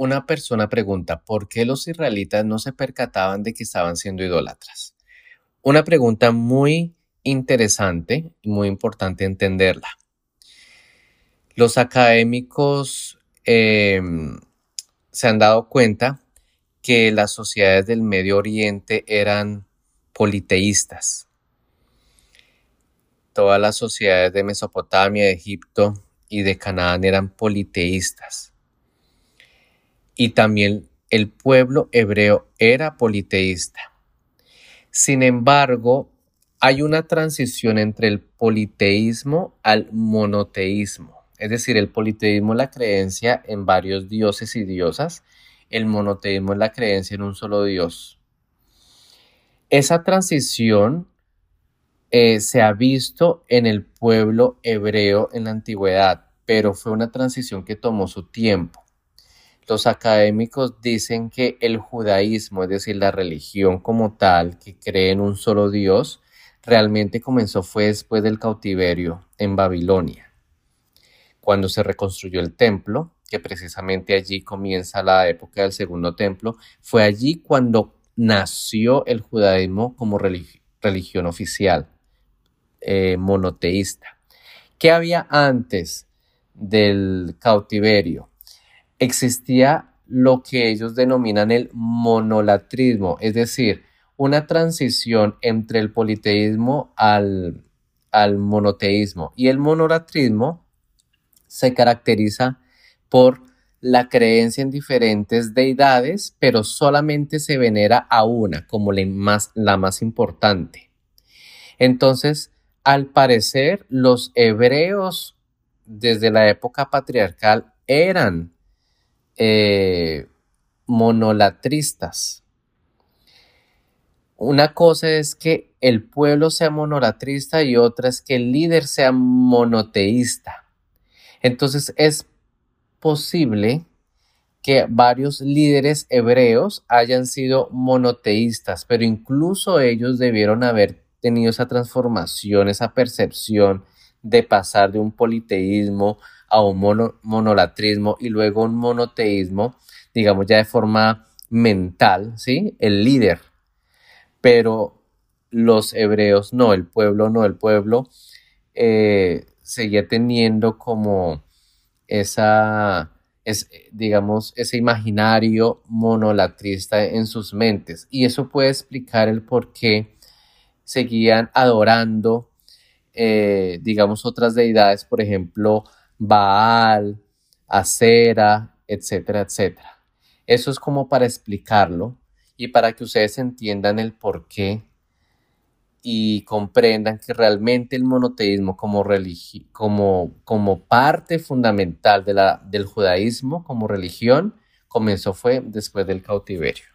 una persona pregunta, ¿por qué los israelitas no se percataban de que estaban siendo idólatras? Una pregunta muy interesante y muy importante entenderla. Los académicos em, se han dado cuenta que las sociedades del Medio Oriente eran politeístas. Todas las sociedades de Mesopotamia, de Egipto y de Canaán eran politeístas. Y también el pueblo hebreo era politeísta. Sin embargo, hay una transición entre el politeísmo al monoteísmo. Es decir, el politeísmo es la creencia en varios dioses y diosas, el monoteísmo es la creencia en un solo dios. Esa transición eh, se ha visto en el pueblo hebreo en la antigüedad, pero fue una transición que tomó su tiempo. Los académicos dicen que el judaísmo, es decir, la religión como tal, que cree en un solo Dios, realmente comenzó fue después del cautiverio en Babilonia, cuando se reconstruyó el templo, que precisamente allí comienza la época del segundo templo, fue allí cuando nació el judaísmo como religión oficial, eh, monoteísta. ¿Qué había antes del cautiverio? Existía lo que ellos denominan el monolatrismo, es decir, una transición entre el politeísmo al, al monoteísmo. Y el monolatrismo se caracteriza por la creencia en diferentes deidades, pero solamente se venera a una como la más, la más importante. Entonces, al parecer, los hebreos desde la época patriarcal eran eh, monolatristas. Una cosa es que el pueblo sea monolatrista y otra es que el líder sea monoteísta. Entonces es posible que varios líderes hebreos hayan sido monoteístas, pero incluso ellos debieron haber tenido esa transformación, esa percepción de pasar de un politeísmo a un monolatrismo y luego un monoteísmo, digamos ya de forma mental, ¿sí? El líder. Pero los hebreos no, el pueblo no, el pueblo eh, seguía teniendo como esa, es, digamos, ese imaginario monolatrista en sus mentes. Y eso puede explicar el por qué seguían adorando, eh, digamos, otras deidades, por ejemplo, Baal, Acera, etcétera, etcétera. Eso es como para explicarlo y para que ustedes entiendan el por qué y comprendan que realmente el monoteísmo como, como, como parte fundamental de la, del judaísmo como religión comenzó fue después del cautiverio.